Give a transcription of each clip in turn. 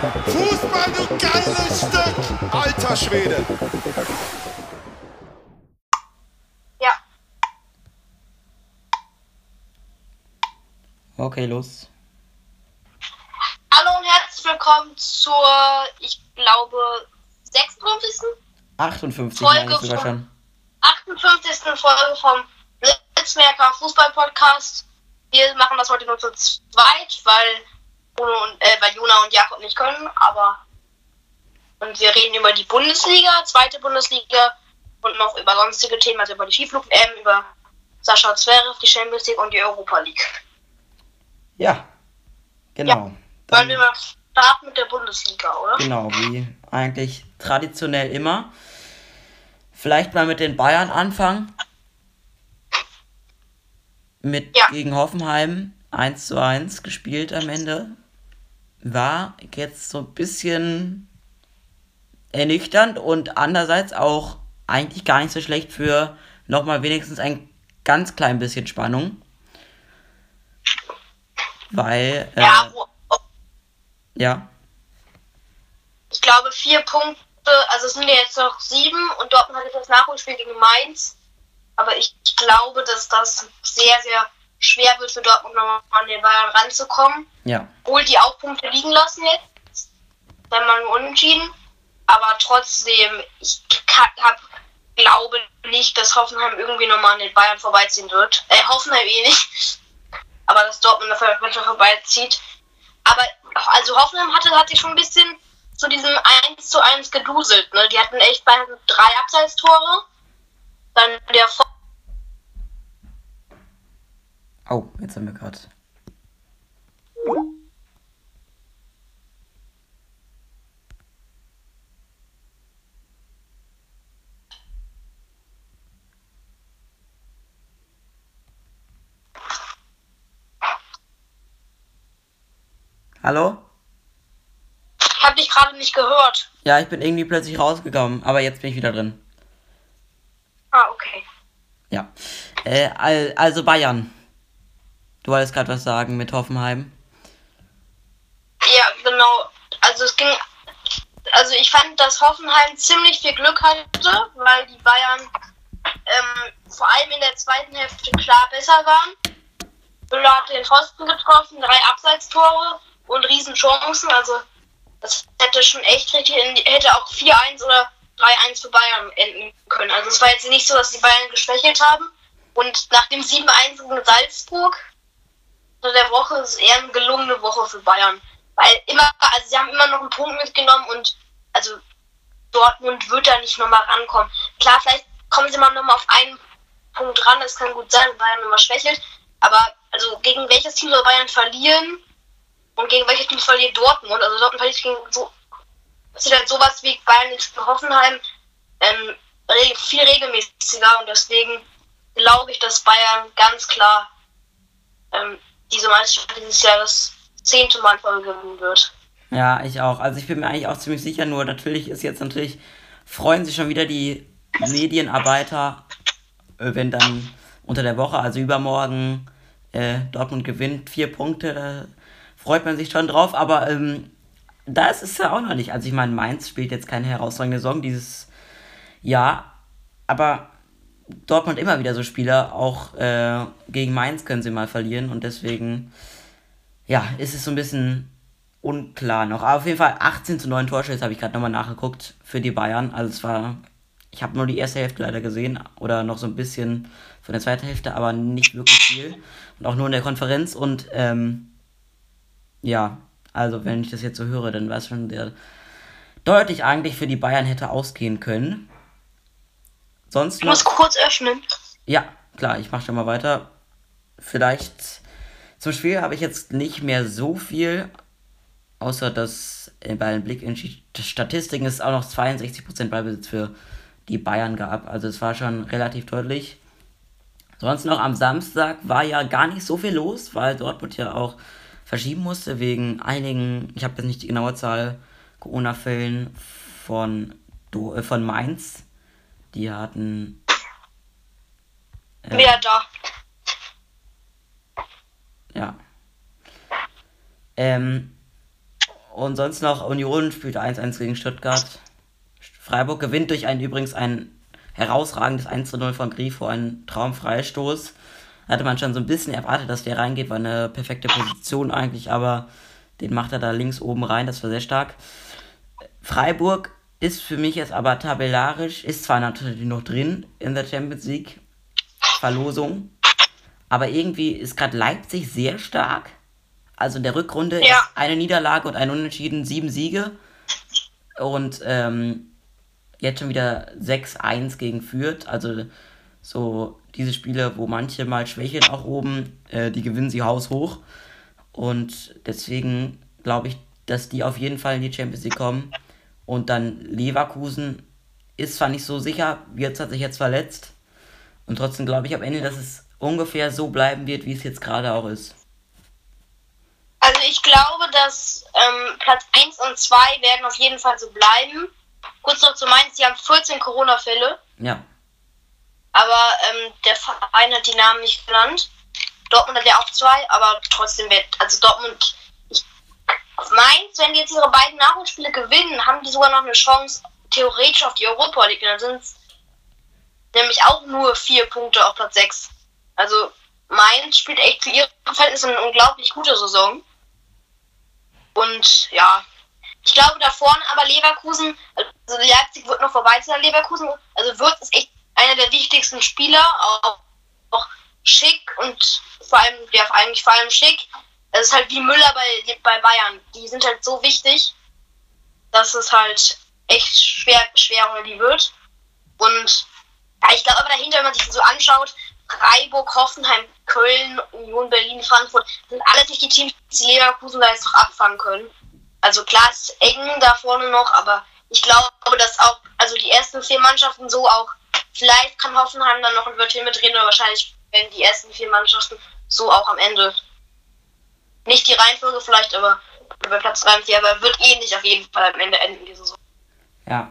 Fußball, du geiles Stück. Alter Schwede. Ja, Okay, los. hallo und herzlich willkommen zur, ich glaube, 56. 58 Folge sogar von- schon. 58. Folge vom Blitzmerker Fußball-Podcast. Wir machen das heute nur zu zweit, weil, Bruno und, äh, weil Jona und Jakob nicht können, aber und wir reden über die Bundesliga, zweite Bundesliga und noch über sonstige Themen, also über die Skiflug-M, über Sascha Zverev, die Champions League und die Europa League. Ja, genau. Wollen Dann, wir mal starten mit der Bundesliga, oder? genau, wie eigentlich traditionell immer. Vielleicht mal mit den Bayern anfangen. Mit Ja. gegen Hoffenheim 1 zu 1 gespielt am Ende. War jetzt so ein bisschen ernüchternd und andererseits auch eigentlich gar nicht so schlecht für nochmal wenigstens ein ganz klein bisschen Spannung. Weil, äh, Ja, wo, ja, ich glaube vier Punkte, also es sind ja jetzt noch sieben und Dortmund hat jetzt das Nachholspiel gegen Mainz. Aber ich glaube, dass das sehr, sehr schwer wird für Dortmund nochmal an den Bayern ranzukommen. ja. Obwohl die auch Punkte liegen lassen jetzt, wenn man unentschieden. Aber trotzdem, ich hab, glaube nicht, dass Hoffenheim irgendwie nochmal an den Bayern vorbeiziehen wird. Äh, Hoffenheim eh nicht. Aber dass Dortmund dafür manchmal vorbeizieht. Aber also Hoffenheim hatte, hat sich schon ein bisschen zu diesem 1 zu 1 geduselt. Ne? Die hatten echt bei drei Abseitstore. Dann der Vor Oh, jetzt haben wir gerade. Hallo? Ich habe dich gerade nicht gehört. Ja, ich bin irgendwie plötzlich rausgekommen, aber jetzt bin ich wieder drin. Ah, okay. Ja. Äh, al- also Bayern. Du wolltest gerade was sagen mit Hoffenheim. Ja, genau. Also es ging. Also ich fand, dass Hoffenheim ziemlich viel Glück hatte, weil die Bayern ähm, vor allem in der zweiten Hälfte klar besser waren. Müller hat den Pfosten getroffen, drei Abseitstore und Riesenchancen. Also das hätte schon echt richtig, in hätte auch 4-1 oder 3-1 für Bayern enden können. Also es war jetzt nicht so, dass die Bayern geschwächelt haben. Und nach dem 7-1 gegen Salzburg unter der Woche ist eher eine gelungene Woche für Bayern. Weil immer, also sie haben immer noch einen Punkt mitgenommen und also Dortmund wird da nicht nochmal rankommen. Klar, vielleicht kommen sie mal nochmal auf einen Punkt ran, das kann gut sein, Bayern nochmal schwächelt. Aber also gegen welches Team soll Bayern verlieren und gegen welches Team verliert Dortmund? Also Dortmund verliert gegen so passiert halt sowas wie Bayern in Hoffenheim ähm, viel regelmäßiger und deswegen glaube ich, dass Bayern ganz klar ähm, diese Meisterschaft dieses Jahr das zehnte Mal gewinnen wird. Ja, ich auch. Also ich bin mir eigentlich auch ziemlich sicher, nur natürlich ist jetzt natürlich, freuen sich schon wieder die Medienarbeiter, äh, wenn dann unter der Woche, also übermorgen, äh, Dortmund gewinnt, vier Punkte, da freut man sich schon drauf, aber ähm, da ist ja auch noch nicht. Also ich meine, Mainz spielt jetzt keine herausragende Saison dieses Jahr, aber Dortmund immer wieder so Spieler, auch äh, gegen Mainz können sie mal verlieren und deswegen, ja, ist es so ein bisschen unklar noch. Aber auf jeden Fall 18 zu 9 Torschüsse habe ich gerade nochmal nachgeguckt für die Bayern. Also es war, ich habe nur die erste Hälfte leider gesehen oder noch so ein bisschen von der zweiten Hälfte, aber nicht wirklich viel. Und auch nur in der Konferenz und ähm, ja, also wenn ich das jetzt so höre, dann war es schon sehr deutlich eigentlich für die Bayern hätte ausgehen können. Sonst Ich muss kurz öffnen. ja, klar, ich mache schon mal weiter. Vielleicht zum Spiel habe ich jetzt nicht mehr so viel außer dass äh, bei einem Blick in die Statistiken es auch noch 62% Ballbesitz für die Bayern gab. Also es war schon relativ deutlich. Sonst noch am Samstag war ja gar nicht so viel los, weil Dortmund ja auch verschieben musste wegen einigen, ich habe jetzt nicht die genaue Zahl, Corona-Fällen von, äh, von Mainz. Die hatten. Äh, Wer da? Ja. Ähm, und sonst noch Union spielt 1-1 gegen Stuttgart. Freiburg gewinnt durch ein übrigens ein herausragendes 1-0 von Grifo, ein Traumfreistoß. Hatte man schon so ein bisschen erwartet, dass der reingeht, war eine perfekte Position eigentlich, aber den macht er da links oben rein, das war sehr stark. Freiburg ist für mich jetzt aber tabellarisch, ist zwar natürlich noch drin in der Champions League Verlosung, aber irgendwie ist gerade Leipzig sehr stark. Also in der Rückrunde ja. ist eine Niederlage und ein Unentschieden, sieben Siege. Und ähm, jetzt schon wieder 6-1 gegen Fürth. Also so diese Spiele, wo manche mal schwächeln auch oben, äh, die gewinnen sie haushoch. Und deswegen glaube ich, dass die auf jeden Fall in die Champions League kommen. Und dann Leverkusen ist zwar nicht so sicher, jetzt hat sich jetzt verletzt. Und trotzdem glaube ich am Ende, dass es ungefähr so bleiben wird, wie es jetzt gerade auch ist. Also ich glaube, dass ähm, Platz 1 und 2 werden auf jeden Fall so bleiben. Kurz noch zu Mainz, die haben 14 Corona-Fälle. Ja. Aber ähm, der Verein hat die Namen nicht genannt. Dortmund hat ja auch zwei, aber trotzdem wird, also Dortmund, ich Mainz, wenn die jetzt ihre beiden Nachholspiele gewinnen, haben die sogar noch eine Chance, theoretisch auf die Europa League. Dann sind es nämlich auch nur vier Punkte auf Platz 6. Also Mainz spielt echt für ihre Verhältnisse eine unglaublich gute Saison. Und ja, ich glaube da vorne aber Leverkusen, also Leipzig wird noch vorbei zu Leverkusen, also wird es echt einer der wichtigsten Spieler, auch, auch schick und vor allem, ja, eigentlich vor allem schick. Es ist halt wie Müller bei, bei Bayern. Die sind halt so wichtig, dass es halt echt schwer, schwer ohne die wird. Und ja, ich glaube aber dahinter, wenn man sich so anschaut, Freiburg, Hoffenheim, Köln, Union Berlin, Frankfurt, sind alles nicht die Teams, die Leverkusen da jetzt noch abfangen können. Also klar ist eng da vorne noch, aber ich glaube, dass auch, also die ersten vier Mannschaften so auch, vielleicht kann Hoffenheim dann noch ein Wörtchen mitreden, aber wahrscheinlich werden die ersten vier Mannschaften so auch am Ende. Nicht die Reihenfolge vielleicht, aber bei Platz 3 und 4, aber wird ähnlich auf jeden Fall am Ende enden, die Saison. Ja.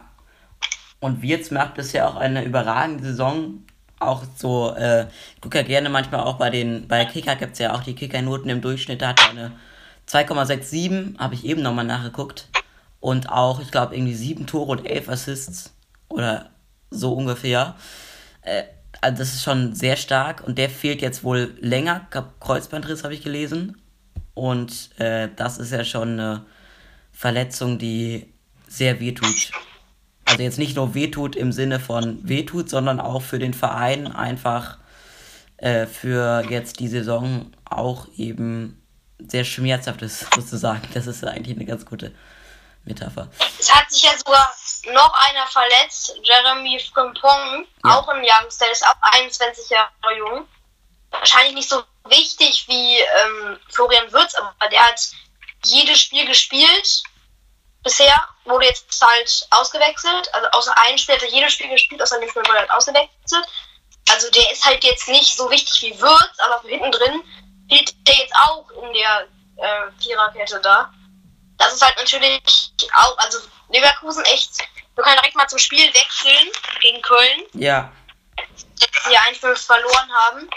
Und Wirtz macht bisher auch eine überragende Saison auch so, äh, ich gucke ja gerne manchmal auch bei den, bei Kicker gibt es ja auch die Kicker-Noten im Durchschnitt, da hat er eine 2,67, habe ich eben nochmal nachgeguckt. Und auch, ich glaube, irgendwie sieben Tore und elf Assists. Oder so ungefähr. Äh, also das ist schon sehr stark und der fehlt jetzt wohl länger. Kreuzbandriss habe ich gelesen. Und äh, das ist ja schon eine Verletzung, die sehr weh tut also jetzt nicht nur wehtut im Sinne von wehtut, sondern auch für den Verein einfach äh, für jetzt die Saison auch eben sehr schmerzhaft ist, sozusagen. Das ist eigentlich eine ganz gute Metapher. Es hat sich ja sogar noch einer verletzt, Jeremy Frimpong, ja. auch ein Youngster, ist auch 21 Jahre jung. Wahrscheinlich nicht so wichtig wie ähm, Florian Würz, aber der hat jedes Spiel gespielt bisher wurde jetzt halt ausgewechselt. Also außer ein Spiel hat er jedes Spiel gespielt, außer dem Spiel wurde er halt ausgewechselt. Also der ist halt jetzt nicht so wichtig wie Würz, aber für hinten drin fehlt der jetzt auch in der äh, Viererkette da. Das ist halt natürlich auch, also Leverkusen echt, wir können direkt mal zum Spiel wechseln gegen Köln. Ja. Die 1-5 verloren haben.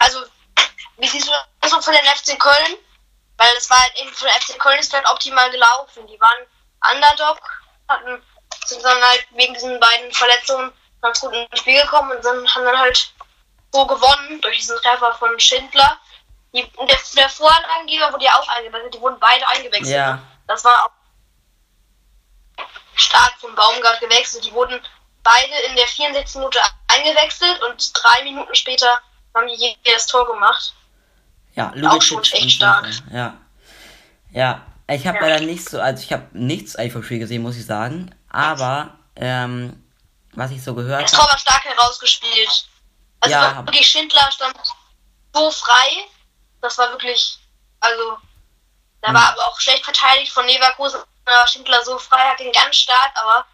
Also, wie siehst du das so von den FC Köln? Weil es war halt eben für FC Köln ist halt optimal gelaufen. Die waren Underdog, hatten, sind dann halt wegen diesen beiden Verletzungen ganz gut ins Spiel gekommen und sind, haben dann halt so gewonnen durch diesen Treffer von Schindler. Die, der, der Vorlagengeber wurde ja auch eingewechselt, die wurden beide eingewechselt. Ja. Das war auch stark von Baumgart gewechselt. Die wurden beide in der 64. Minute eingewechselt und drei Minuten später haben die jedes Tor gemacht. Ja, Lubicic auch echt stark. Ja. Ja, ich habe ja. leider nicht so, also ich habe nichts eigentlich vom Spiel gesehen, muss ich sagen. Aber, ähm, was ich so gehört habe. Tor war stark herausgespielt. Also ja, wirklich Schindler stand so frei. Das war wirklich, also Da mhm. war aber auch schlecht verteidigt von Leverkusen. Schindler so frei, hat ihn ganz stark, aber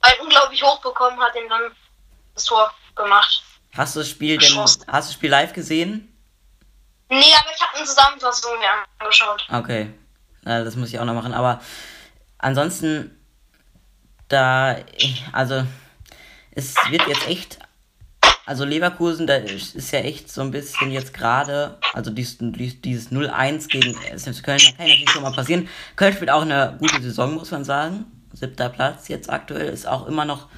weil unglaublich hoch bekommen, hat ihn dann das Tor gemacht. Hast du das Spiel denn, hast du das Spiel live gesehen? Nee, aber ich habe eine Zusammenfassung mir angeschaut. Okay. Das muss ich auch noch machen. Aber ansonsten, da, also, es wird jetzt echt, also Leverkusen, da ist ja echt so ein bisschen jetzt gerade, also dieses, dieses 0-1 gegen SFC Köln, da kann natürlich schon mal passieren. Köln spielt auch eine gute Saison, muss man sagen. Siebter Platz jetzt aktuell, ist auch immer noch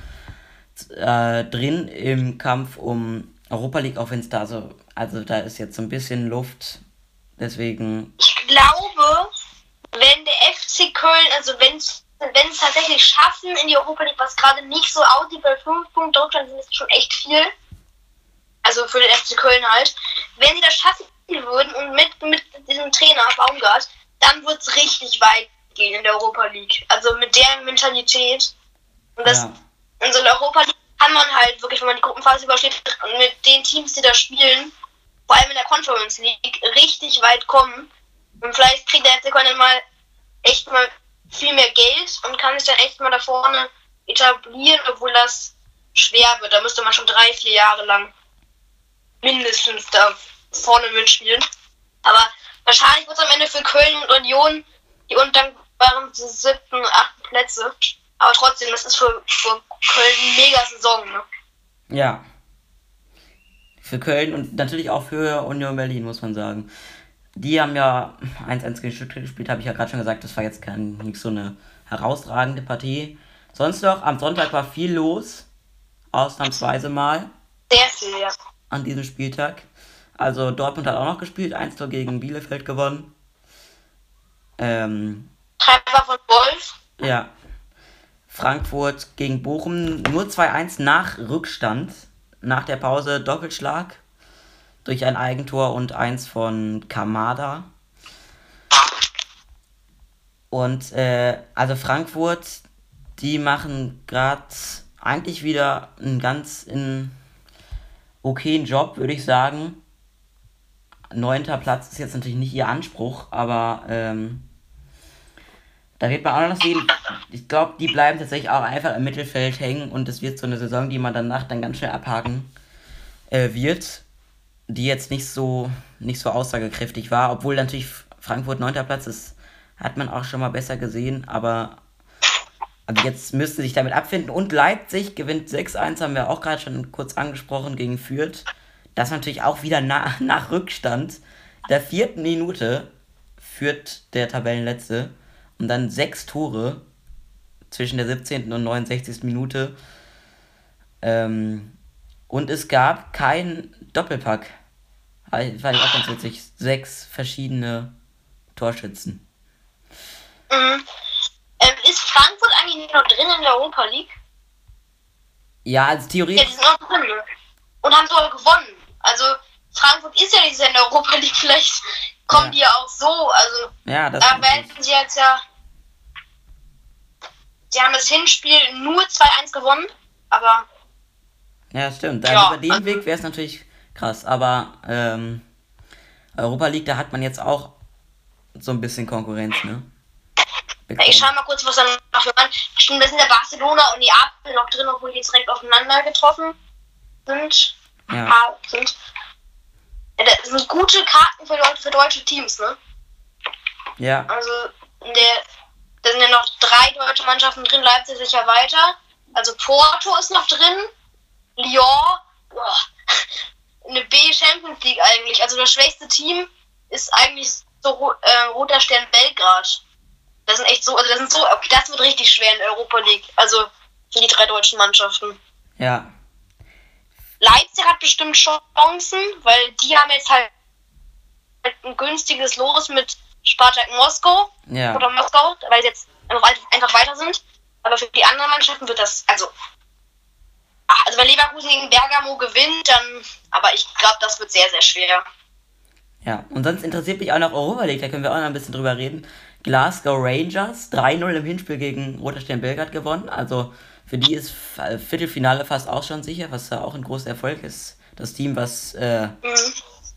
äh, drin im Kampf um Europa League, auch wenn es da so, also da ist jetzt so ein bisschen Luft. Deswegen. Ich glaube, wenn der FC Köln, also wenn es tatsächlich schaffen in die Europa League, was gerade nicht so aussieht, weil 5 Punkte Rückstand sind ist schon echt viel. Also für den FC Köln halt. Wenn sie das schaffen würden und mit, mit diesem Trainer Baumgart, dann wird es richtig weit gehen in der Europa League. Also mit der Mentalität. Und das ja. in so einer Europa League kann man halt wirklich, wenn man die Gruppenphase übersteht, mit den Teams, die da spielen, vor allem in der Conference League, richtig weit kommen. Und vielleicht kriegt der FC Köln dann mal echt mal viel mehr Geld und kann sich dann echt mal da vorne etablieren, obwohl das schwer wird. Da müsste man schon drei, vier Jahre lang mindestens da vorne mitspielen. Aber wahrscheinlich wird es am Ende für Köln und Union die undankbaren siebten, achten Plätze. Aber trotzdem, das ist für, für Köln eine mega Saison, ne? Ja. Für Köln und natürlich auch für Union Berlin, muss man sagen. Die haben ja 1-1 gegen Stuttgart gespielt, habe ich ja gerade schon gesagt. Das war jetzt kein, nicht so eine herausragende Partie. Sonst noch, am Sonntag war viel los. Ausnahmsweise mal. Sehr viel, ja. An diesem Spieltag. Also Dortmund hat auch noch gespielt, 1 gegen Bielefeld gewonnen. Ähm, Treffer von Wolf. Ja. Frankfurt gegen Bochum nur 2-1 nach Rückstand. Nach der Pause Doppelschlag durch ein Eigentor und eins von Kamada. Und äh, also Frankfurt, die machen gerade eigentlich wieder einen ganz in okayen Job, würde ich sagen. Neunter Platz ist jetzt natürlich nicht ihr Anspruch, aber ähm, da wird man auch noch sehen. Ich glaube, die bleiben tatsächlich auch einfach im Mittelfeld hängen und es wird so eine Saison, die man danach dann ganz schnell abhaken äh, wird die jetzt nicht so, nicht so aussagekräftig war, obwohl natürlich Frankfurt 9. Platz ist, hat man auch schon mal besser gesehen, aber also jetzt müsste sich damit abfinden. Und Leipzig gewinnt 6-1, haben wir auch gerade schon kurz angesprochen, gegen Fürth. Das natürlich auch wieder nach, nach Rückstand. Der vierten Minute führt der Tabellenletzte und dann sechs Tore zwischen der 17. und 69. Minute. Ähm, und es gab keinen Doppelpack. Fand ich auch ganz witzig. Sechs verschiedene Torschützen. Mhm. Ähm, ist Frankfurt eigentlich noch drin in der Europa League? Ja, als Theorie. Ja, die sind noch drin. Und haben sogar gewonnen. Also, Frankfurt ist ja nicht in der Europa League. Vielleicht kommen ja. die ja auch so. Also, ja, das da werden sie jetzt ja. Sie haben das Hinspiel nur 2-1 gewonnen, aber ja, stimmt. Also ja. über den Weg wäre es natürlich krass. Aber ähm, Europa League, da hat man jetzt auch so ein bisschen Konkurrenz, ne? Bekommen. Ich schau mal kurz, was da noch für an. Stimmt, da sind ja Barcelona und die Neapel noch drin, obwohl die jetzt direkt aufeinander getroffen sind. Ja. Ah, sind. Das sind gute Karten für, für deutsche Teams, ne? Ja. Also, der, da sind ja noch drei deutsche Mannschaften drin, Leipzig sicher weiter. Also Porto ist noch drin, Lyon, boah, eine B Champions League eigentlich. Also das schwächste Team ist eigentlich so äh, Roter Stern Belgrad. Das sind echt so, also das sind so, okay, das wird richtig schwer in der Europa League. Also für die drei deutschen Mannschaften. Ja. Leipzig hat bestimmt Chancen, weil die haben jetzt halt ein günstiges Los mit Spartak Moskau ja. oder Moskau, weil sie jetzt einfach weiter sind. Aber für die anderen Mannschaften wird das, also also wenn Leverkusen gegen Bergamo gewinnt, dann, aber ich glaube, das wird sehr, sehr schwer. Ja, und sonst interessiert mich auch noch Europa League, da können wir auch noch ein bisschen drüber reden. Glasgow Rangers, 3-0 im Hinspiel gegen Roter Stern Belgrad gewonnen. Also für die ist Viertelfinale fast auch schon sicher, was da auch ein großer Erfolg ist. Das Team, was äh, mhm.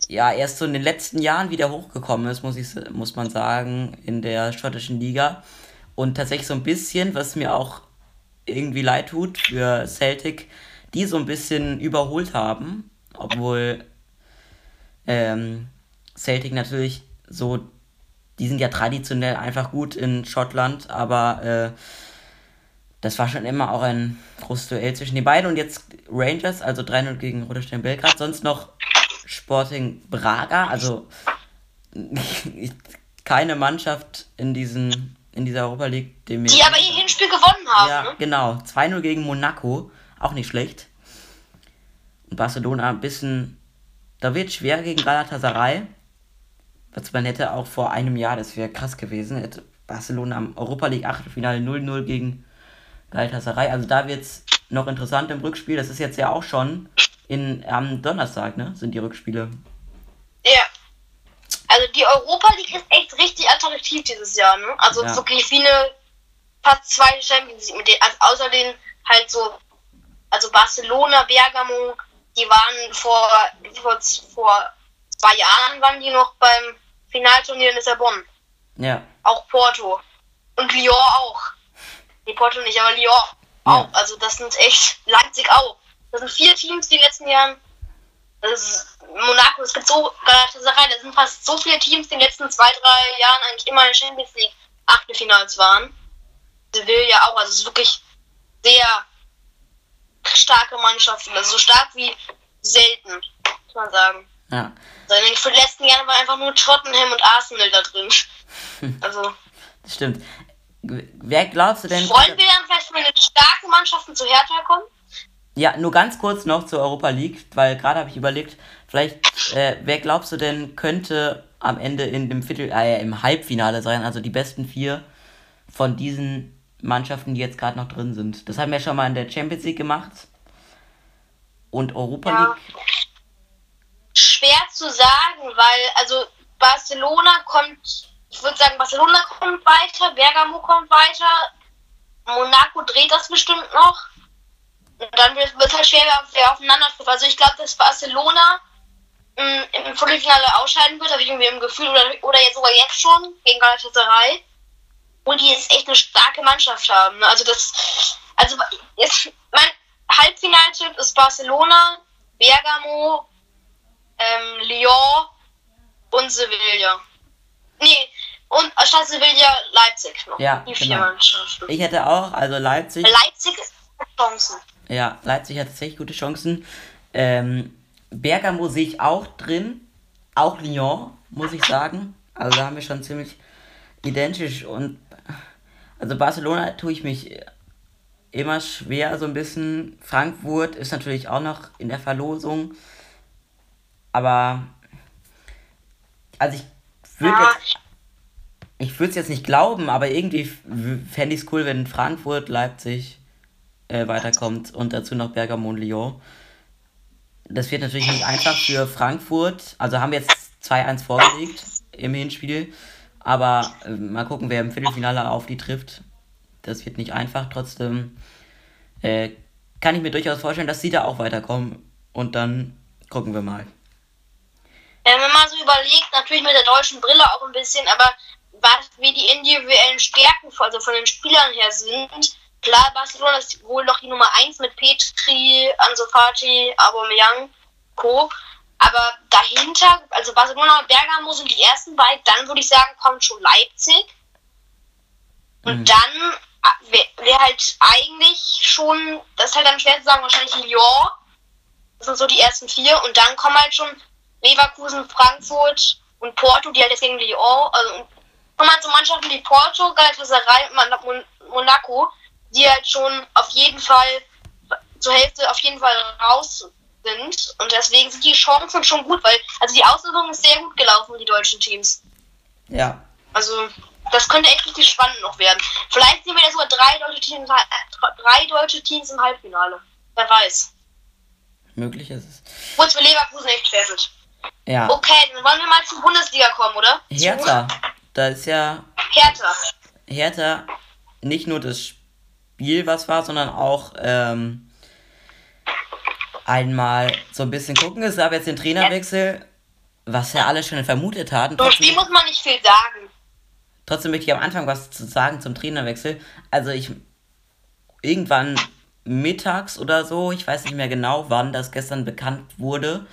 ja erst so in den letzten Jahren wieder hochgekommen ist, muss, ich, muss man sagen, in der schottischen Liga. Und tatsächlich so ein bisschen, was mir auch irgendwie leid tut für Celtic, die so ein bisschen überholt haben, obwohl ähm, Celtic natürlich so, die sind ja traditionell einfach gut in Schottland, aber äh, das war schon immer auch ein großes Duell zwischen den beiden. Und jetzt Rangers, also 3-0 gegen Roter Stern Belgrad, sonst noch Sporting Braga, also keine Mannschaft in diesen in dieser Europa League, die mir. Die aber ihr Hinspiel gewonnen haben. Ja, ne? genau. 2-0 gegen Monaco. Auch nicht schlecht. Und Barcelona ein bisschen. Da wird schwer gegen Galatasaray. Was man hätte auch vor einem Jahr, das wäre krass gewesen, hätte Barcelona am Europa League Achtelfinale 0-0 gegen Galatasaray. Also da wird es noch interessant im Rückspiel. Das ist jetzt ja auch schon in, am Donnerstag, ne? Sind die Rückspiele. Ja. Also die Europa League ist echt richtig attraktiv dieses Jahr, ne? Also ja. wirklich wie eine fast zwei Champions League mit denen, also außer den halt so, also Barcelona, Bergamo, die waren vor, vor, vor zwei Jahren waren die noch beim Finalturnier in Lissabon. Ja. Auch Porto. Und Lyon auch. Die Porto nicht, aber Lyon auch. Ja. Also das sind echt Leipzig auch. Das sind vier Teams die letzten Jahren. Das ist Monaco, es gibt so Galatasaray, da sind fast so viele Teams die in den letzten zwei, drei Jahren eigentlich immer in Champions League Achtelfinals waren. Sevilla auch, also es ist wirklich sehr starke Mannschaften, also so stark wie selten, muss man sagen. Ja. Also in den letzten Jahren war einfach nur Tottenham und Arsenal da drin. Also. Das stimmt. Wer glaubst du denn? Wollen wir dann vielleicht den starken Mannschaften zu Hertha kommen? Ja, nur ganz kurz noch zur Europa League, weil gerade habe ich überlegt, vielleicht, äh, wer glaubst du denn könnte am Ende in dem Viertel, äh, im Halbfinale sein, also die besten vier von diesen Mannschaften, die jetzt gerade noch drin sind. Das haben wir schon mal in der Champions League gemacht. Und Europa ja. League. Schwer zu sagen, weil, also Barcelona kommt, ich würde sagen, Barcelona kommt weiter, Bergamo kommt weiter, Monaco dreht das bestimmt noch. Und dann wird es halt schwer, wer aufeinander trifft. Also ich glaube, dass Barcelona mh, mm, im Viertelfinale ausscheiden wird, habe ich irgendwie im Gefühl, oder, oder jetzt sogar jetzt schon gegen Galatasaray. Und die jetzt echt eine starke Mannschaft haben. Ne? Also das, also jetzt, mein Halbfinaltipp ist Barcelona, Bergamo, ähm, Lyon und Sevilla. Nee, und statt Sevilla Leipzig noch. Ja, die vier genau. Mannschaften. Ich hätte auch, also Leipzig. Leipzig ist Chancen. Ja, Leipzig hat tatsächlich gute Chancen. Ähm, Bergamo sehe ich auch drin. Auch Lyon, muss ich sagen. Also da haben wir schon ziemlich identisch. Und also Barcelona tue ich mich immer schwer, so ein bisschen. Frankfurt ist natürlich auch noch in der Verlosung. Aber also ich würde ja. jetzt. Ich würde es jetzt nicht glauben, aber irgendwie fände ich es cool, wenn Frankfurt, Leipzig äh, weiterkommt und dazu noch Bergamo und Lyon. Das wird natürlich nicht einfach für Frankfurt. Also haben wir jetzt 2-1 vorgelegt im Hinspiel. Aber äh, mal gucken, wer im Viertelfinale auf die trifft. Das wird nicht einfach. Trotzdem äh, kann ich mir durchaus vorstellen, dass sie da auch weiterkommen. Und dann gucken wir mal. Ja, wenn man so überlegt, natürlich mit der deutschen Brille auch ein bisschen, aber was wie die individuellen Stärken also von den Spielern her sind, Klar, Barcelona ist wohl noch die Nummer 1 mit Petri, Ansu Fati, Aubameyang, Co. Aber dahinter, also Barcelona und Bergamo sind die ersten beiden. Dann würde ich sagen, kommt schon Leipzig. Und mhm. dann äh, wäre wär halt eigentlich schon, das ist halt dann schwer zu sagen, wahrscheinlich Lyon. Das sind so die ersten vier. Und dann kommen halt schon Leverkusen, Frankfurt und Porto, die halt jetzt gegen Lyon, also kommen halt so Mannschaften wie Porto, Galatasaray und Monaco, die halt schon auf jeden Fall zur Hälfte auf jeden Fall raus sind. Und deswegen sind die Chancen schon gut, weil also die Auslösung ist sehr gut gelaufen, die deutschen Teams. Ja. Also das könnte echt richtig spannend noch werden. Vielleicht sehen wir ja sogar drei deutsche Teams, drei deutsche Teams im Halbfinale. Wer weiß. Möglich ist es. Kurz für Leverkusen echt schwerfällt. Ja. Okay, dann wollen wir mal zur Bundesliga kommen, oder? Hertha. Da ist ja. Hertha. Hertha nicht nur das Spiel was war, sondern auch ähm, einmal so ein bisschen gucken. Es gab jetzt den Trainerwechsel. was ja alle schon vermutet hatten. Zum Spiel muss man nicht viel sagen. Trotzdem möchte ich am Anfang was zu sagen zum Trainerwechsel. Also ich irgendwann mittags oder so, ich weiß nicht mehr genau, wann das gestern bekannt wurde,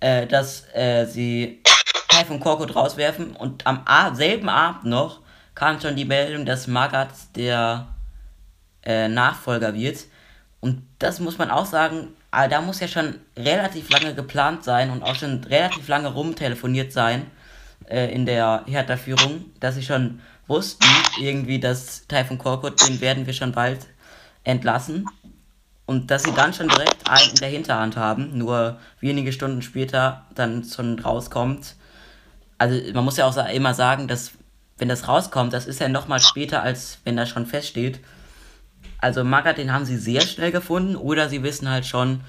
äh, dass äh, sie Taifun Korkut rauswerfen und am selben Abend noch kam schon die Meldung, dass Magat der äh, Nachfolger wird. Und das muss man auch sagen, ah, da muss ja schon relativ lange geplant sein und auch schon relativ lange rumtelefoniert sein äh, in der Hertha-Führung, dass sie schon wussten, irgendwie, dass Taifun Korkut, den werden wir schon bald entlassen. Und dass sie dann schon direkt einen in der Hinterhand haben, nur wenige Stunden später dann schon rauskommt. Also man muss ja auch immer sagen, dass wenn das rauskommt, das ist ja nochmal später, als wenn das schon feststeht. Also Magath, den haben sie sehr schnell gefunden oder sie wissen halt schon,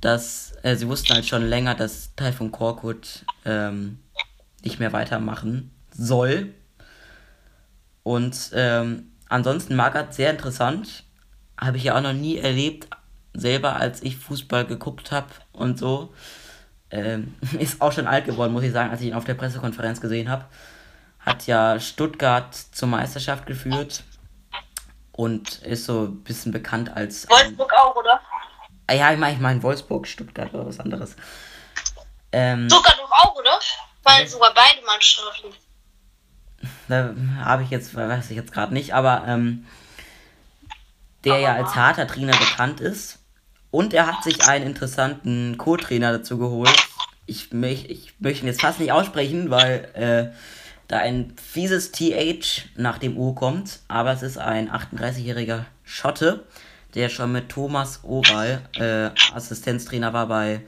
dass, äh, sie wussten halt schon länger, dass Taifun Korkut ähm, nicht mehr weitermachen soll. Und ähm, ansonsten Magath sehr interessant. Habe ich ja auch noch nie erlebt, selber als ich Fußball geguckt habe und so. Ähm, ist auch schon alt geworden, muss ich sagen, als ich ihn auf der Pressekonferenz gesehen habe hat ja Stuttgart zur Meisterschaft geführt und ist so ein bisschen bekannt als. Wolfsburg auch, oder? Ah, ja, ich meine, ich mein Wolfsburg, Stuttgart oder was anderes. Ähm, Stuttgart doch auch, oder? Weil sogar beide Mannschaften. Da habe ich jetzt, weiß ich jetzt gerade nicht, aber ähm, der ja als harter Trainer bekannt ist. Und er hat sich einen interessanten Co-Trainer dazu geholt. Ich, möch, ich möchte ihn jetzt fast nicht aussprechen, weil äh, da ein fieses TH nach dem U kommt, aber es ist ein 38-jähriger Schotte, der schon mit Thomas Oral äh, Assistenztrainer war bei,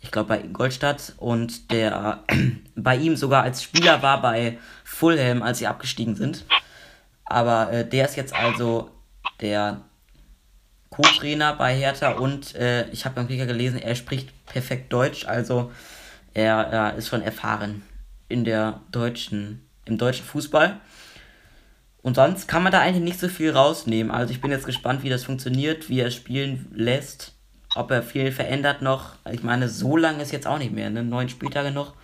ich glaube, bei Goldstadt und der bei ihm sogar als Spieler war bei Fulham, als sie abgestiegen sind. Aber äh, der ist jetzt also der Co-Trainer bei Hertha und äh, ich habe beim Kicker gelesen, er spricht perfekt Deutsch, also er, er ist schon erfahren in der deutschen, im deutschen Fußball. Und sonst kann man da eigentlich nicht so viel rausnehmen. Also ich bin jetzt gespannt, wie das funktioniert, wie er spielen lässt, ob er viel verändert noch. Ich meine, so lange ist jetzt auch nicht mehr, ne? Neun Spieltage noch.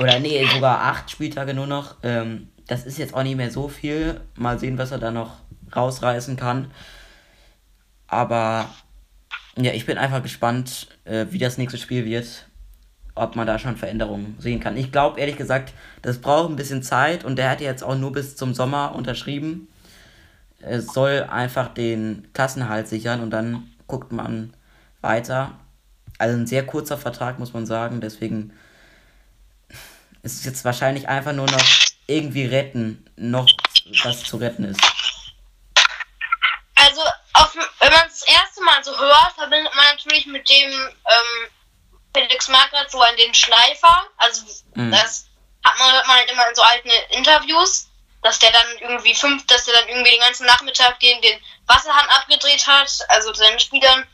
Oder nee, sogar acht Spieltage nur noch. Ähm, das ist jetzt auch nicht mehr so viel. Mal sehen, was er da noch rausreißen kann. Aber ja, ich bin einfach gespannt, äh, wie das nächste Spiel wird ob man da schon Veränderungen sehen kann. Ich glaube ehrlich gesagt, das braucht ein bisschen Zeit und der hat jetzt auch nur bis zum Sommer unterschrieben. Es soll einfach den Klassenhalt sichern und dann guckt man weiter. Also ein sehr kurzer Vertrag, muss man sagen. Deswegen ist es jetzt wahrscheinlich einfach nur noch irgendwie retten, noch was zu retten ist. Also, auf, wenn man es das erste Mal so hört, verbindet man natürlich mit dem ähm, Felix Magath so an den Schleifer. Also mhm. das hat man, hört man halt immer in so alten Interviews, dass der dann irgendwie fünf, dass der dann irgendwie den ganzen Nachmittag den, den Wasserhahn abgedreht hat, also seinen Spielern.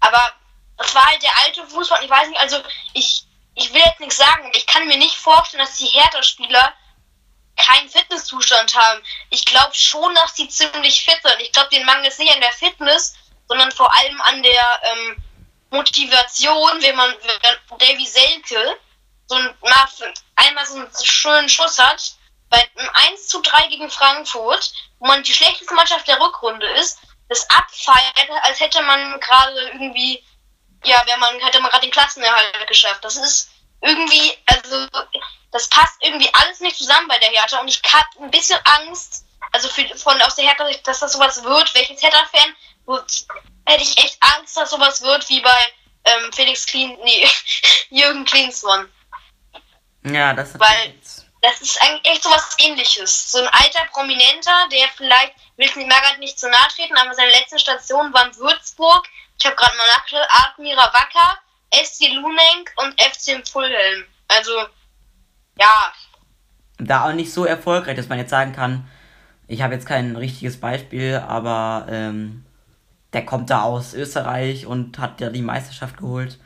Aber das war halt der alte Fußball. Ich weiß nicht, also ich, ich will jetzt nichts sagen, ich kann mir nicht vorstellen, dass die Hertha-Spieler keinen Fitnesszustand haben. Ich glaube schon, dass die ziemlich fit sind. Ich glaube, den mangelt es nicht an der Fitness, sondern vor allem an der ähm, Motivation, wenn man wenn Davy Selke so ein, einmal so einen schönen Schuss hat, bei einem 1 zu 3 gegen Frankfurt, wo man die schlechteste Mannschaft der Rückrunde ist, das abfeiert, als hätte man gerade irgendwie, ja, wenn man, hätte man gerade den Klassenerhalt geschafft. Das ist irgendwie, also, das passt irgendwie alles nicht zusammen bei der Hertha und ich habe ein bisschen Angst, also für, von aus der Hertha, dass das sowas wird. Welches Hertha-Fan hätte ich echt Angst, dass sowas wird wie bei ähm, Felix Klin, nee, Jürgen Klinsmann. Ja, das Weil das ist eigentlich echt sowas ähnliches. So ein alter Prominenter, der vielleicht, will mir Magath nicht zu nahe treten, aber seine letzte Station war in Würzburg. Ich habe gerade mal nachgeschaut, Admira Wacker, SC Lunenk und FC Fulhelm. Also, ja. Da auch nicht so erfolgreich, dass man jetzt sagen kann, ich habe jetzt kein richtiges Beispiel, aber ähm, der kommt da aus Österreich und hat ja die Meisterschaft geholt,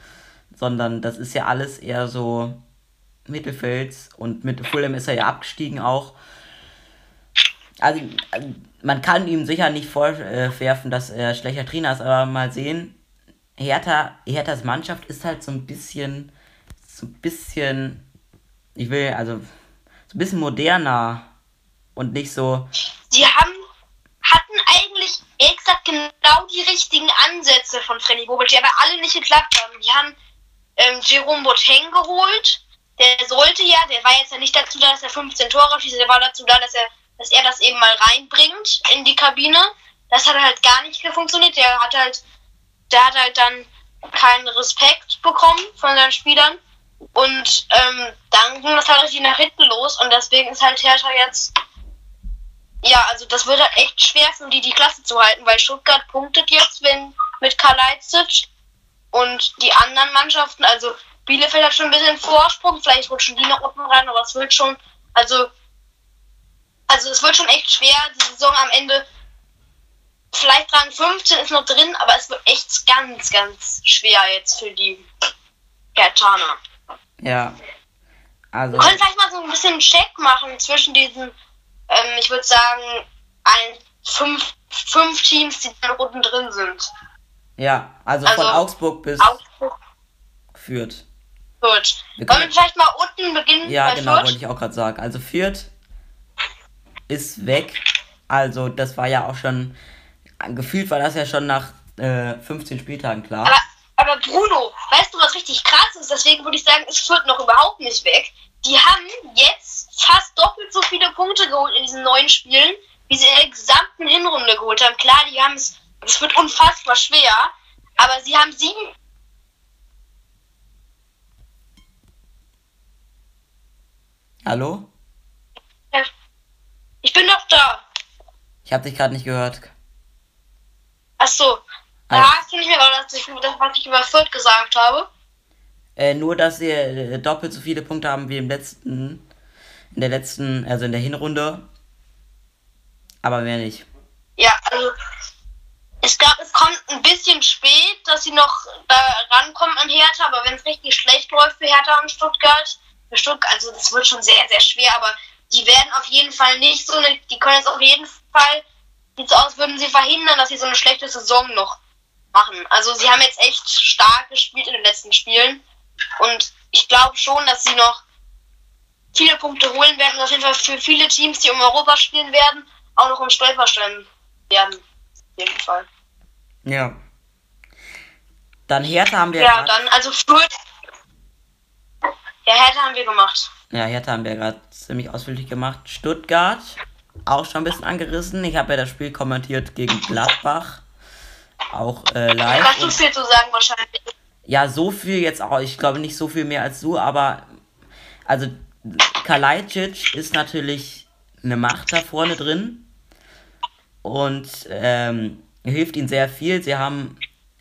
sondern das ist ja alles eher so Mittelfels und mit Fulham ist er ja abgestiegen auch. Also man kann ihm sicher nicht vorwerfen, dass er schlechter Trainer ist, aber mal sehen, Hertha, Herthas Mannschaft ist halt so ein bisschen so ein bisschen, ich will, also so ein bisschen moderner und nicht so. Die haben, hatten eigentlich exakt genau die richtigen Ansätze von Freddy Bobic, die aber alle nicht geklappt haben. Die haben ähm, Jerome Boateng geholt. Der sollte ja, der war jetzt ja nicht dazu da, dass er 15 Tore schießt, der war dazu da, dass er, dass er das eben mal reinbringt in die Kabine. Das hat halt gar nicht funktioniert. Der hat halt, der hat halt dann keinen Respekt bekommen von seinen Spielern. Und ähm, dann ging das halt richtig nach hinten los und deswegen ist halt Hertha jetzt. Ja, also das wird halt echt schwer für die, die Klasse zu halten, weil Stuttgart punktet jetzt wenn, mit Kalajdzic und die anderen Mannschaften, also Bielefeld hat schon ein bisschen Vorsprung, vielleicht rutschen die noch unten rein, aber es wird schon, also, also es wird schon echt schwer, die Saison am Ende. Vielleicht Rang 15 ist noch drin, aber es wird echt ganz, ganz schwer jetzt für die Gertaner. Ja. Also. Wir können vielleicht mal so ein bisschen Check machen zwischen diesen, ähm, ich würde sagen, ein, fünf, fünf Teams, die dann unten drin sind. Ja, also, von Also, Augsburg bis Augsburg, Fürth. Fürth. Wir Wollen wir vielleicht mal unten beginnen Ja, genau, wollte Fürth? ich auch gerade sagen. Also Fürth ist weg. Also das war ja auch schon, gefühlt war das ja schon nach äh, 15 Spieltagen klar. Aber, aber Bruno, weißt du, was richtig krass ist? Deswegen würde ich sagen, ist Fürth noch überhaupt nicht weg. Die haben jetzt fast doppelt so viele Punkte geholt in diesen neuen Spielen, wie sie in der gesamten Hinrunde geholt haben. Klar, die haben es, es wird unfassbar schwer, aber sie haben sieben. Hallo? Ich bin doch da. Ich habe dich gerade nicht gehört. Ach so. Da Ah. hast du nicht mehr, was ich, das, was ich über Fürth gesagt habe. Äh, nur, dass sie äh, doppelt so viele Punkte haben wie im letzten, in der letzten, also in der Hinrunde. Aber mehr nicht. Ja, also es gab, es kommt ein bisschen spät, dass sie noch da rankommen an Hertha, aber wenn es richtig schlecht läuft für Hertha und Stuttgart, für Stuttgart, also das wird schon sehr, sehr schwer, aber die werden auf jeden Fall nicht so eine, die können jetzt auf jeden Fall, sieht so aus, würden sie verhindern, dass sie so eine schlechte Saison noch machen. Also sie haben jetzt echt stark gespielt in den letzten Spielen und ich glaube schon, dass sie noch viele Punkte holen werden auf jeden Fall für viele Teams, die um Europa spielen werden, auch noch ein Stolperstein werden. Auf jeden Fall. Ja. Dann Hertha haben wir Ja, dann, also Fürth. Ja, Hertha haben wir gemacht. Ja, Hertha haben wir gerade ziemlich ausführlich gemacht. Stuttgart, auch schon ein bisschen angerissen. Ich habe ja das Spiel kommentiert gegen Gladbach. Auch äh, live. Hast du viel zu sagen wahrscheinlich. ja, so viel jetzt auch. Ich glaube nicht so viel mehr als du, aber also Kalajdzic ist natürlich eine Macht da vorne drin und ähm, hilft ihnen sehr viel. Sie haben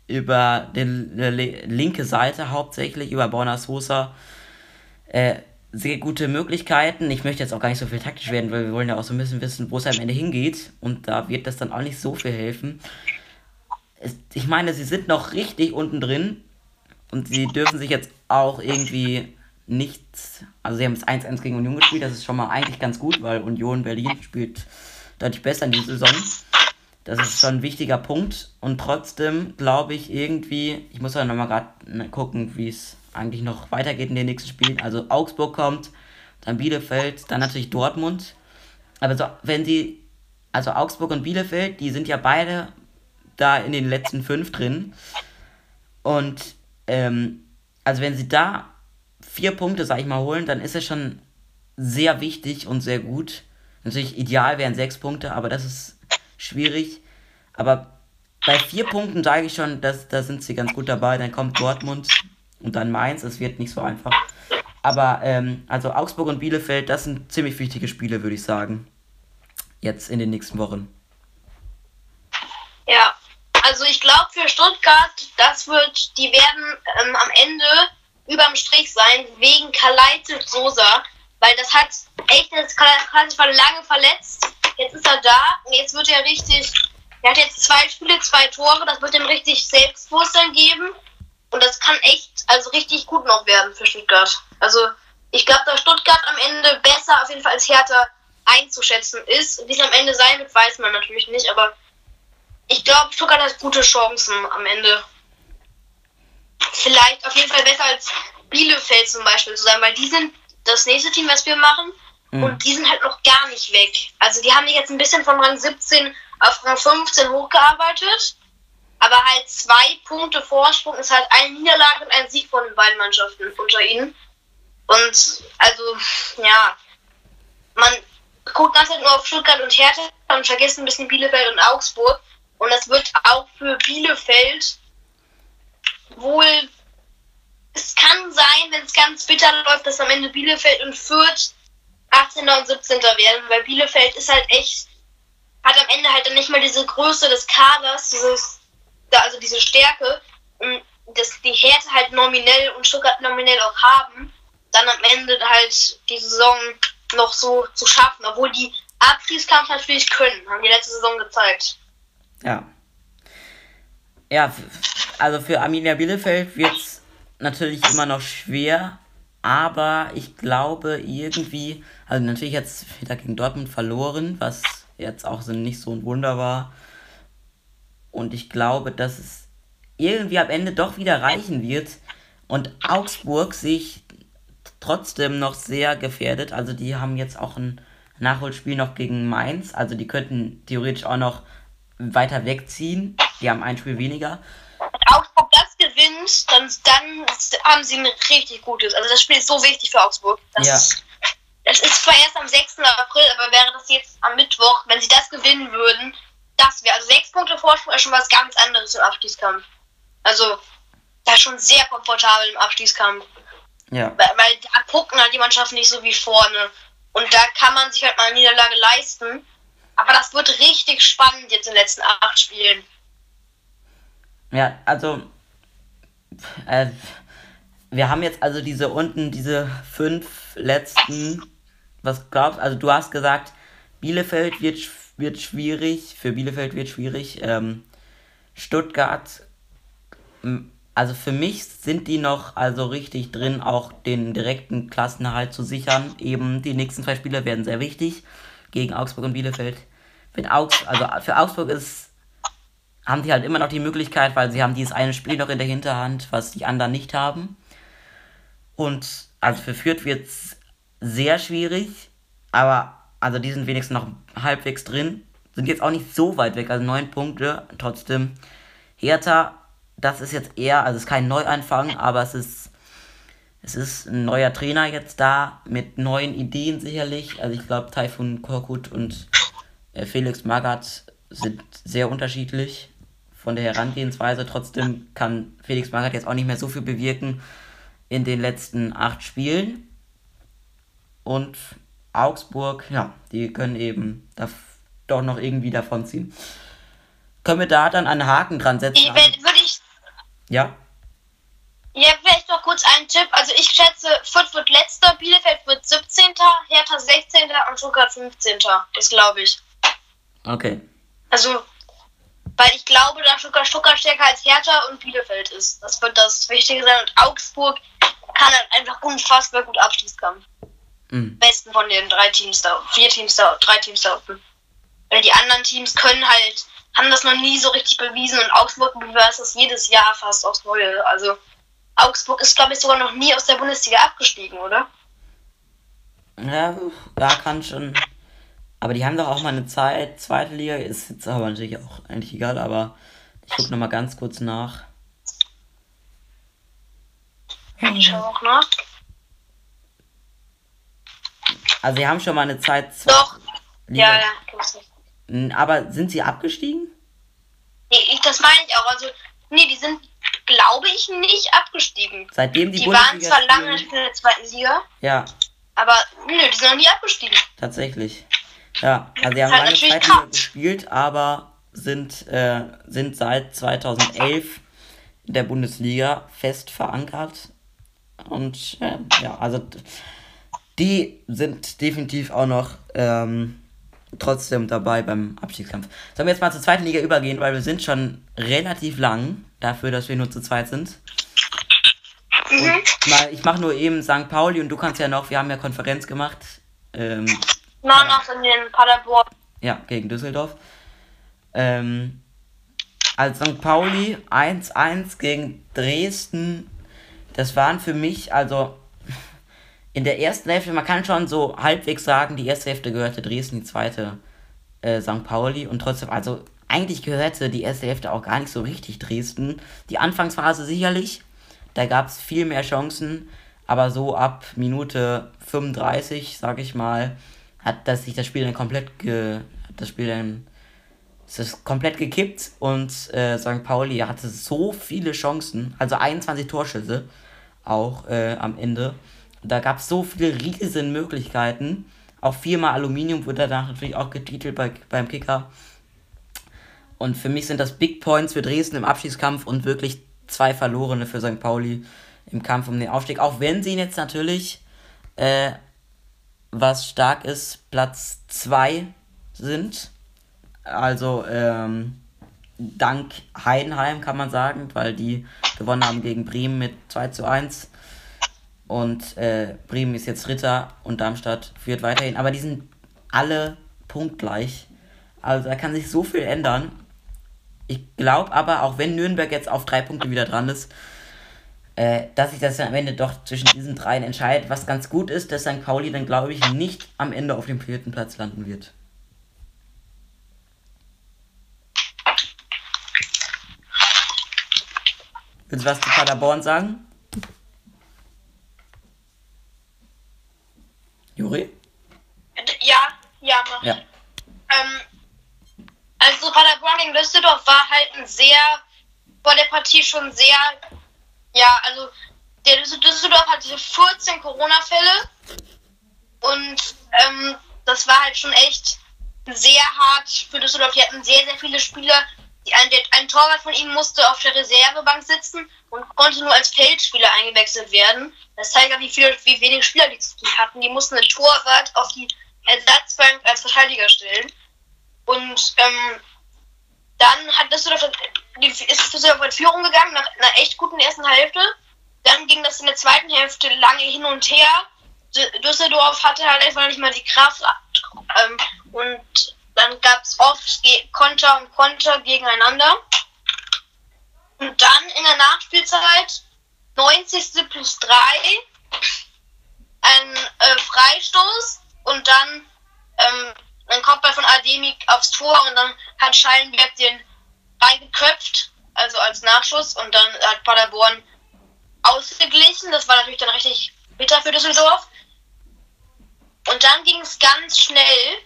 über die linke Seite hauptsächlich, über Borna Sosa, äh, sehr gute Möglichkeiten. Ich möchte jetzt auch gar nicht so viel taktisch werden, weil wir wollen ja auch so ein bisschen wissen, wo es am Ende hingeht. Und da wird das dann auch nicht so viel helfen. Ich meine, sie sind noch richtig unten drin. Und sie dürfen sich jetzt auch irgendwie nichts. Also, sie haben jetzt 1-1 gegen Union gespielt. Das ist schon mal eigentlich ganz gut, weil Union Berlin spielt deutlich besser in dieser Saison. Das ist schon ein wichtiger Punkt. Und trotzdem glaube ich irgendwie, ich muss ja nochmal gerade gucken, wie es eigentlich noch weitergeht in den nächsten Spielen. Also Augsburg kommt, dann Bielefeld, dann natürlich Dortmund. Aber so, wenn sie, also Augsburg und Bielefeld, die sind ja beide da in den letzten fünf drin. Und ähm, also wenn sie da vier Punkte, sag ich mal, holen, dann ist es schon sehr wichtig und sehr gut. Natürlich ideal wären sechs Punkte, aber das ist schwierig. Aber bei vier Punkten sage ich schon, dass da sind sie ganz gut dabei. Dann kommt Dortmund und dann Mainz. Es wird nicht so einfach. Aber ähm, also Augsburg und Bielefeld, das sind ziemlich wichtige Spiele, würde ich sagen. Jetzt in den nächsten Wochen. Ja, also ich glaube für Stuttgart, das wird, die werden ähm, am Ende überm Strich sein, wegen Kalajdzic Sosa, weil das hat echt, das Kalajdzic war lange verletzt, jetzt ist er da und jetzt wird er richtig, er hat jetzt zwei Spiele, zwei Tore, das wird ihm richtig Selbstbewusstsein geben und das kann echt, also richtig gut noch werden für Stuttgart. Also ich glaube, dass Stuttgart am Ende besser auf jeden Fall als Hertha einzuschätzen ist. Wie es am Ende sein wird, weiß man natürlich nicht, aber ich glaube, Stuttgart hat gute Chancen am Ende. Vielleicht auf jeden Fall besser als Bielefeld zum Beispiel zu sein, weil die sind das nächste Team, was wir machen. Mhm. Und die sind halt noch gar nicht weg. Also die haben sich jetzt ein bisschen von Rang 17 auf Rang 15 hochgearbeitet. Aber halt zwei Punkte Vorsprung ist halt eine Niederlage und ein Sieg von den beiden Mannschaften unter ihnen. Und also, ja, man guckt ganz nur auf Stuttgart und Hertha und vergisst ein bisschen Bielefeld und Augsburg. Und das wird auch für Bielefeld wohl. Es kann sein, wenn es ganz bitter läuft, dass am Ende Bielefeld und Fürth 18. und 17. werden, weil Bielefeld ist halt echt, hat am Ende halt dann nicht mal diese Größe des Kaders, dieses, also diese Stärke, und dass die Härte halt nominell und Stuttgart nominell auch haben, dann am Ende halt die Saison noch so zu schaffen, obwohl die Abstiegskampf natürlich können, haben die letzte Saison gezeigt. Ja. Ja, also für Arminia Bielefeld wird es natürlich immer noch schwer, aber ich glaube irgendwie, also natürlich jetzt wieder gegen Dortmund verloren, was jetzt auch nicht so ein Wunder war. Und ich glaube, dass es irgendwie am Ende doch wieder reichen wird und Augsburg sich trotzdem noch sehr gefährdet. Also die haben jetzt auch ein Nachholspiel noch gegen Mainz. Also die könnten theoretisch auch noch weiter wegziehen. Die haben ein Spiel weniger. Wenn Augsburg das gewinnt, dann, dann haben sie ein richtig gutes. Also das Spiel ist so wichtig für Augsburg. Das, Ja. das ist zwar erst am 6. April, aber wäre das jetzt am Mittwoch, wenn sie das gewinnen würden, das wäre also sechs Punkte Vorsprung ist schon was ganz anderes im Abstiegskampf. Also da schon sehr komfortabel im Abstiegskampf. Ja. Weil, weil da gucken halt die Mannschaften nicht so wie vorne. Und da kann man sich halt mal eine Niederlage leisten. Aber das wird richtig spannend jetzt in den letzten acht Spielen. Ja, also äh, wir haben jetzt also diese unten, diese fünf letzten, was glaubst also du hast gesagt, Bielefeld wird, wird schwierig, für Bielefeld wird schwierig, ähm, Stuttgart, also für mich sind die noch also richtig drin, auch den direkten Klassenerhalt zu sichern. Eben die nächsten zwei Spiele werden sehr wichtig gegen Augsburg und Bielefeld. Wenn Augs, also für Augsburg ist haben die halt immer noch die Möglichkeit, weil sie haben dieses eine Spiel noch in der Hinterhand, was die anderen nicht haben. Und also für Fürth wird es sehr schwierig, aber also die sind wenigstens noch halbwegs drin, sind jetzt auch nicht so weit weg, also neun Punkte, trotzdem. Hertha, das ist jetzt eher, also es ist kein Neuanfang, aber es ist, es ist ein neuer Trainer jetzt da, mit neuen Ideen sicherlich. Also ich glaube, Taifun Korkut und äh, Felix Magath sind sehr unterschiedlich von der Herangehensweise. Trotzdem kann Felix Magath jetzt auch nicht mehr so viel bewirken in den letzten acht Spielen. Und Augsburg, ja, die können eben da doch noch irgendwie davonziehen. Können wir da dann einen Haken dran setzen? Ich, würde ich, Ja, ja, vielleicht kurz einen Tipp. Also ich schätze, Fürth wird letzter, Bielefeld wird 17., Hertha 16. und Stuttgart 15. Das glaube ich. okay. Also, weil ich glaube, dass Stuttgart, Stuttgart stärker als Hertha und Bielefeld ist. Das wird das Wichtige sein. Und Augsburg kann halt einfach unfassbar gut Abstiegskampf. Mhm. Besten von den drei Teams da, vier Teams da, drei Teams da unten. Weil die anderen Teams können halt, haben das noch nie so richtig bewiesen und Augsburg beweist das jedes Jahr fast aufs Neue. Also Augsburg ist, glaube ich, sogar noch nie aus der Bundesliga abgestiegen, oder? Ja, da kann schon. Aber die haben doch auch mal eine Zeit, zweite Liga, ist jetzt aber natürlich auch eigentlich egal, aber ich gucke nochmal ganz kurz nach. Ich schau auch nach. Also sie haben schon mal eine Zeit, zwei Doch. Liga, Ja, ja. Aber sind sie abgestiegen? Nee, ich, das meine ich auch. Also, nee, die sind, glaube ich, nicht abgestiegen. Seitdem die, Die, waren Bundesliga zwar lange spielen- in der zweiten Liga, Ja, aber nö, die sind noch nie abgestiegen. tatsächlich. Ja, also sie haben lange Zeit Liga gespielt, aber sind, äh, sind seit 2011 in der Bundesliga fest verankert. Und äh, ja, also die sind definitiv auch noch ähm, trotzdem dabei beim Abstiegskampf. Sollen wir jetzt mal zur zweiten Liga übergehen, weil wir sind schon relativ lang dafür, dass wir nur zu zweit sind. Mhm. Und mal, ich mache nur eben St. Pauli und du kannst ja noch, wir haben ja Konferenz gemacht. Ähm, Noch noch in den Paderborn. ja, gegen Düsseldorf. Ähm, als St. Pauli 1-1 gegen Dresden das waren für mich, also in der ersten Hälfte, man kann schon so halbwegs sagen, die erste Hälfte gehörte Dresden, die zweite äh, St. Pauli und trotzdem, also eigentlich gehörte die erste Hälfte auch gar nicht so richtig Dresden. Die Anfangsphase sicherlich, da gab es viel mehr Chancen, aber so ab Minute 35, sag ich mal, hat das sich das Spiel dann komplett ge, das Spiel dann es ist komplett gekippt und äh, St. Pauli hatte so viele Chancen, also 21 Torschüsse auch äh, am Ende. Da gab es so viele riesen Möglichkeiten. Auch viermal Aluminium wurde danach natürlich auch getitelt bei, beim Kicker. Und für mich sind das Big Points für Dresden im Abschiedskampf und wirklich zwei verlorene für St. Pauli im Kampf um den Aufstieg. Auch wenn sie jetzt natürlich, äh, was stark ist, Platz 2 sind. Also ähm, dank Heidenheim kann man sagen, weil die gewonnen haben gegen Bremen mit 2 zu 1. Und äh, Bremen ist jetzt Dritter und Darmstadt führt weiterhin. Aber die sind alle punktgleich. Also da kann sich so viel ändern. Ich glaube aber, auch wenn Nürnberg jetzt auf drei Punkte wieder dran ist, äh, dass sich das am Ende doch zwischen diesen dreien entscheidet. Was ganz gut ist, dass St. Pauli dann, glaube ich, nicht am Ende auf dem vierten Platz landen wird. Willst du was zu Paderborn sagen? Juri? Ja, ja, mach. Ja. Ähm, also Paderborn gegen Düsseldorf war halt ein sehr, vor der Partie schon sehr, ja, also der Düssel- Düsseldorf hatte 14 Corona-Fälle und ähm, das war halt schon echt sehr hart für Düsseldorf. Die hatten sehr, sehr viele Spieler. Ein, Torwart von ihnen musste auf der Reservebank sitzen und konnte nur als Feldspieler eingewechselt werden. Das zeigt ja, wie, viel, wie wenig Spieler die die hatten. Die mussten einen Torwart auf die Ersatzbank als Verteidiger stellen. Und ähm, dann hat Düsseldorf, ist Düsseldorf in Führung gegangen, nach einer echt guten ersten Hälfte. Dann ging das in der zweiten Hälfte lange hin und her. Dü- Düsseldorf hatte halt einfach nicht mal die Kraft. Ähm, und dann gab es oft Konter und Konter gegeneinander. Und dann in der Nachspielzeit, 90. plus 3, ein äh, Freistoß und dann ähm, ein Kopfball von Ademi aufs Tor und dann hat Schallenberg den reingeköpft, also als Nachschuss und dann hat Paderborn ausgeglichen. Das war natürlich dann richtig bitter für Düsseldorf. Und dann ging es ganz schnell.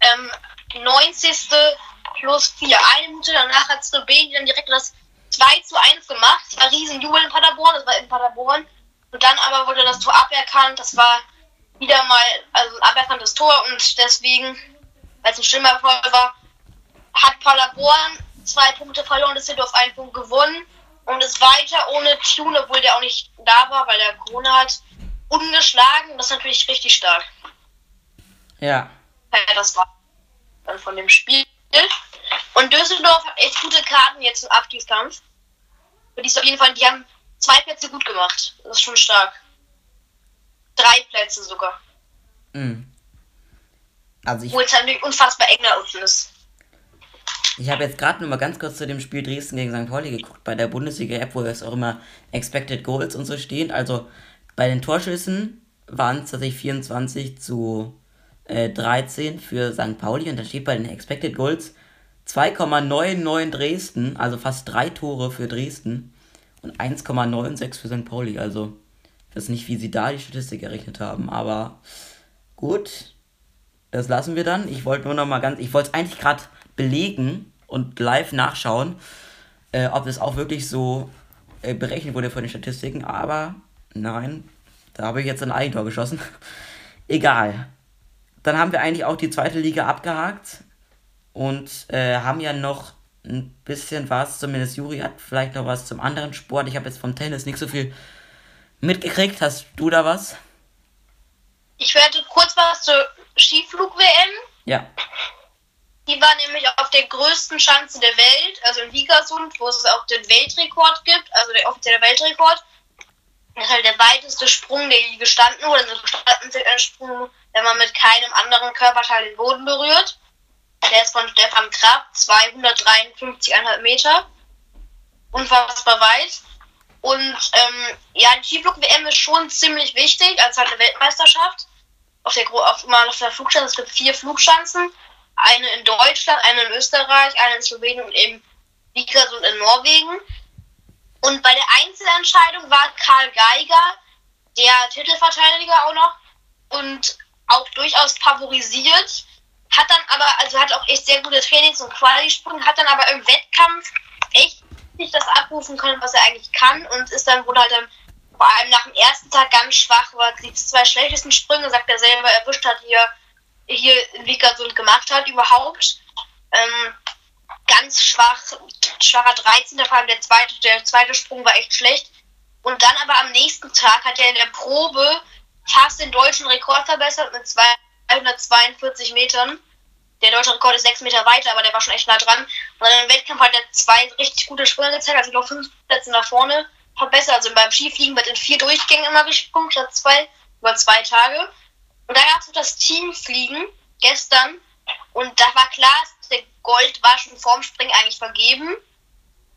Ähm, 90. plus 4. Eine Minute danach hat Slowenien dann direkt das 2 zu 1 gemacht. Es war riesen Jubel in Paderborn, das war in Paderborn. Und dann aber wurde das Tor aberkannt. Das war wieder mal also ein aberkanntes Tor und deswegen, als ein Stimmerfolg war, hat Paderborn zwei Punkte verloren, Düsseldorf einen Punkt gewonnen und ist weiter ohne Tune, obwohl der auch nicht da war, weil er Corona hat, ungeschlagen. Das ist natürlich richtig stark. Ja. Ja, das war dann von dem Spiel. Und Düsseldorf hat echt gute Karten jetzt im Abstiegskampf. Für die ist auf jeden Fall, die haben zwei Plätze gut gemacht. Das ist schon stark. Drei Plätze sogar. Mhm. Also ich es halt natürlich unfassbar eng da unten ist. Ich habe jetzt gerade noch mal ganz kurz zu dem Spiel Dresden gegen St. Pauli geguckt, bei der Bundesliga-App, wo es auch immer Expected Goals und so stehen. Also bei den Torschüssen waren es tatsächlich 24 zu äh, 13 für St. Pauli und da steht bei den Expected Goals 2,99 Dresden, also fast drei Tore für Dresden und 1,96 für St. Pauli. Also ich weiß nicht, wie sie da die Statistik errechnet haben, aber gut, das lassen wir dann. Ich wollte nur noch mal ganz, ich wollte es eigentlich gerade belegen und live nachschauen, äh, ob das auch wirklich so äh, berechnet wurde von den Statistiken, aber nein, da habe ich jetzt ein Eigentor geschossen. Egal. Dann haben wir eigentlich auch die zweite Liga abgehakt und äh, haben ja noch ein bisschen was, zumindest Juri hat vielleicht noch was zum anderen Sport. Ich habe jetzt vom Tennis nicht so viel mitgekriegt. Hast du da was? Ich werde kurz was zur Skiflug-WM. Ja. Die war nämlich auf der größten Schanze der Welt, also in Vikersund, wo es auch den Weltrekord gibt, also der offizielle Weltrekord. Das ist halt der weiteste Sprung, der je gestanden wurde. Also gestanden Sprung, wenn man mit keinem anderen Körperteil den Boden berührt. Der ist von Stefan Kraft, 253,5 Meter. Unfassbar weit. Und ähm, ja, die Skiflug-WM ist schon ziemlich wichtig, als halt eine Weltmeisterschaft. Auf der, auf, mal auf der Flugschanze, es gibt vier Flugschanzen. Eine in Deutschland, eine in Österreich, eine in Slowenien und eben Vikersund in Norwegen. Und bei der Einzelentscheidung war Karl Geiger, der Titelverteidiger auch noch, und auch durchaus favorisiert. Hat dann aber, also hat auch echt sehr gute Trainings- und Quali-Sprünge, hat dann aber im Wettkampf echt nicht das abrufen können, was er eigentlich kann und ist dann wohl halt dann vor allem nach dem ersten Tag ganz schwach, weil die zwei schlechtesten Sprünge, sagt er selber, erwischt hat, hier, hier in Vikersund gemacht hat überhaupt. Ähm, ganz schwach, schwacher 13. Vor allem der zweite, der zweite Sprung war echt schlecht. Und dann aber am nächsten Tag hat er in der Probe fast den deutschen Rekord verbessert mit 242 Metern. Der deutsche Rekord ist sechs Meter weiter, aber der war schon echt nah dran. Und dann im Wettkampf hat er zwei richtig gute Sprünge gezeigt, also noch fünf Plätze nach vorne verbessert. Also beim Skifliegen wird in vier Durchgängen immer gesprungen, statt zwei, über zwei Tage. Und da gab es noch das Teamfliegen gestern. Und da war klar, der Gold war schon vorm Springen eigentlich vergeben,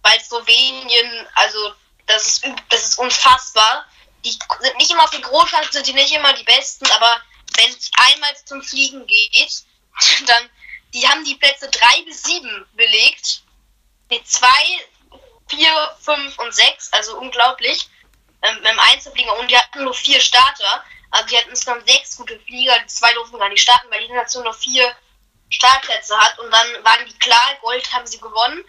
weil Slowenien, also das ist, das ist unfassbar. Die sind nicht immer auf den Großschanzen, sind die nicht immer die besten, aber wenn es einmal zum Fliegen geht, dann, die haben die Plätze 3 bis 7 belegt. Die 2, 4, 5 und 6, also unglaublich. Ähm, Im Einzelflieger und die hatten nur vier Starter. Also die hatten insgesamt sechs gute Flieger, die zwei durften gar nicht starten, weil die Nation nur vier Startplätze hat. Und dann waren die klar, Gold haben sie gewonnen.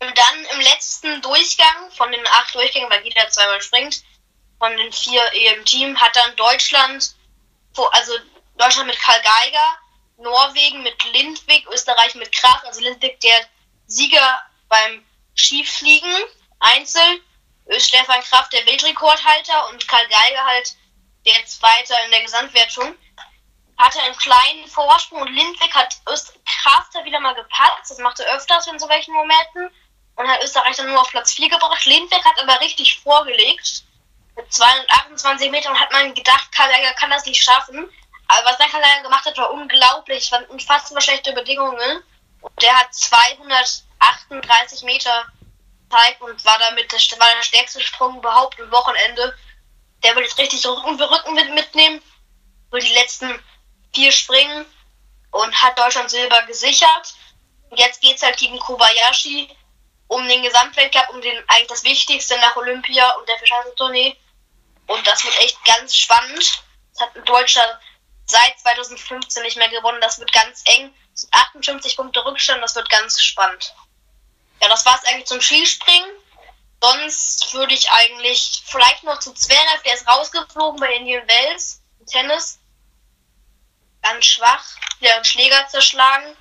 Und dann im letzten Durchgang von den acht Durchgängen, weil jeder zweimal springt, von den vier im Team, hat dann Deutschland, also Deutschland mit Karl Geiger, Norwegen mit Lindwig, Österreich mit Kraft, also Lindwig der Sieger beim Skifliegen, Einzel, Stefan Kraft der Weltrekordhalter und Karl Geiger halt der Zweite in der Gesamtwertung, hatte einen kleinen Vorsprung und Lindwig hat Öst Kraft wieder mal gepatzt, das machte öfters in so welchen Momenten und hat Österreich dann nur auf Platz 4 gebracht. Lindwig hat aber richtig vorgelegt. Mit 228 Metern hat man gedacht, Karl Geiger kann das nicht schaffen. Aber was Sakalan gemacht hat, war unglaublich. Es waren unfassbar schlechte Bedingungen. Und der hat 238 Meter Zeit und war damit der, war der stärkste Sprung überhaupt im Wochenende. Der will jetzt richtig Rücken für Rücken mit, mitnehmen. Will die letzten vier springen und hat Deutschland Silber gesichert. Und jetzt geht es halt gegen Kobayashi um den Gesamtweltcup, um den eigentlich das Wichtigste nach Olympia und der Verschanzentournee. Und das wird echt ganz spannend. Das hat ein deutscher seit 2015 nicht mehr gewonnen. Das wird ganz eng. 58 Punkte Rückstand, das wird ganz spannend. Ja, das war es eigentlich zum Skispringen. Sonst würde ich eigentlich vielleicht noch zu Zverev, der ist rausgeflogen bei Indian Wells im Tennis. Ganz schwach, der einen Schläger zerschlagen.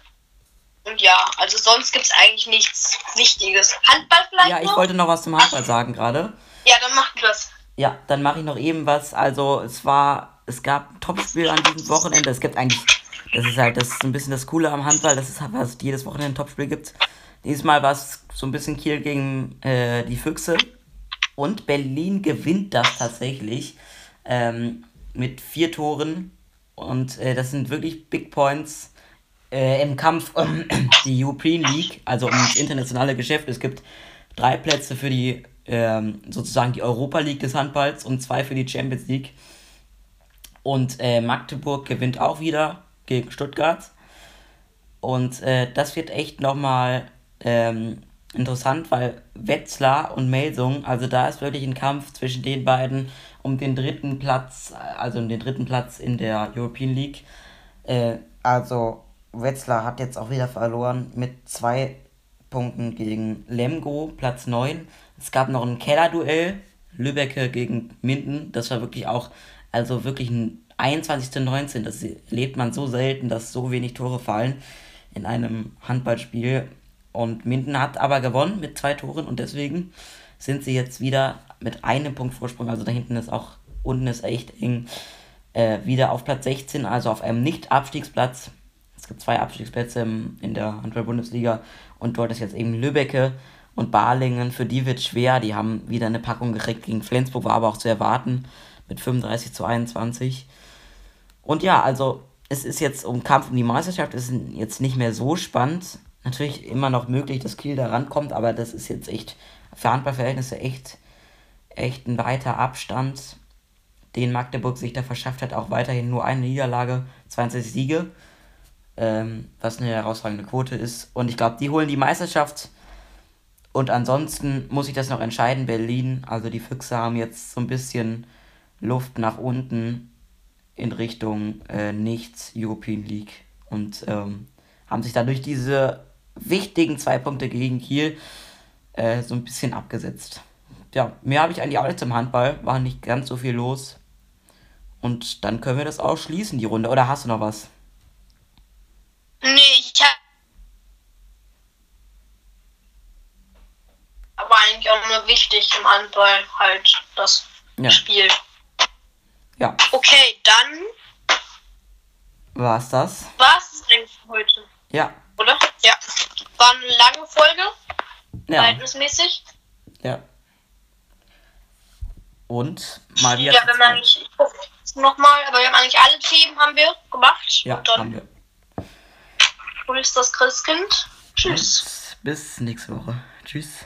Und ja, also sonst gibt es eigentlich nichts Wichtiges. Handball vielleicht Ja, ich noch? wollte noch was zum Handball sagen gerade. Ja, dann mach du das. Ja, dann mache ich noch eben was. Also es war, es gab ein Topspiel an diesem Wochenende. Es gibt eigentlich, das ist halt, das ist ein bisschen das Coole am Handball, dass es halt was jedes Wochenende ein Topspiel gibt. Diesmal war es so ein bisschen Kiel gegen äh, die Füchse. Und Berlin gewinnt das tatsächlich ähm, mit vier Toren. Und äh, das sind wirklich Big Points äh, im Kampf um die European League, also um das internationale Geschäft. Es gibt drei Plätze für die ähm, sozusagen die Europa League des Handballs und zwei für die Champions League. Und äh, Magdeburg gewinnt auch wieder gegen Stuttgart. Und äh, das wird echt nochmal ähm, interessant, weil Wetzlar und Melsung, also da ist wirklich ein Kampf zwischen den beiden um den dritten Platz, also um den dritten Platz in der European League. Äh, also Wetzlar hat jetzt auch wieder verloren mit zwei Punkten gegen Lemgo, Platz 9. Es gab noch ein Kellerduell, Lübecke gegen Minden. Das war wirklich auch, also wirklich ein 21.19. Das erlebt man so selten, dass so wenig Tore fallen in einem Handballspiel. Und Minden hat aber gewonnen mit zwei Toren und deswegen sind sie jetzt wieder mit einem Punkt Vorsprung. Also da hinten ist auch, unten ist echt eng, äh, wieder auf Platz 16, also auf einem Nicht-Abstiegsplatz. Es gibt zwei Abstiegsplätze in der Handball-Bundesliga und dort ist jetzt eben Lübecke und Balingen. Für die wird schwer. Die haben wieder eine Packung gekriegt gegen Flensburg, war aber auch zu erwarten mit 35 zu 21. Und ja, also es ist jetzt um Kampf um die Meisterschaft, ist jetzt nicht mehr so spannend. Natürlich immer noch möglich, dass Kiel da rankommt, aber das ist jetzt echt für Handballverhältnisse echt echt ein weiter Abstand, den Magdeburg sich da verschafft hat. Auch weiterhin nur eine Niederlage, 20 Siege, ähm, was eine herausragende Quote ist. Und ich glaube, die holen die Meisterschaft. Und ansonsten muss ich das noch entscheiden. Berlin, also die Füchse haben jetzt so ein bisschen Luft nach unten in Richtung äh, nichts European League und ähm, haben sich dadurch diese wichtigen zwei Punkte gegen Kiel äh, so ein bisschen abgesetzt. Ja, mehr habe ich eigentlich auch jetzt im Handball, war nicht ganz so viel los. Und dann können wir das auch schließen, die Runde. Oder hast du noch was? Nee, ich hab. Aber eigentlich auch nur wichtig im Handball halt das Ja. Spiel. Ja, Okay, dann war's das? war's es eigentlich für heute, Ja, oder? Ja. War eine lange Folge, ja, verhältnismäßig. ja. Und mal wieder. Ja, eigentlich, ich gucke nochmal, aber wir haben eigentlich alle Themen haben wir gemacht. ja, Und dann haben wir. grüßt das Christkind. Tschüss. Und bis nächste Woche. Tschüss.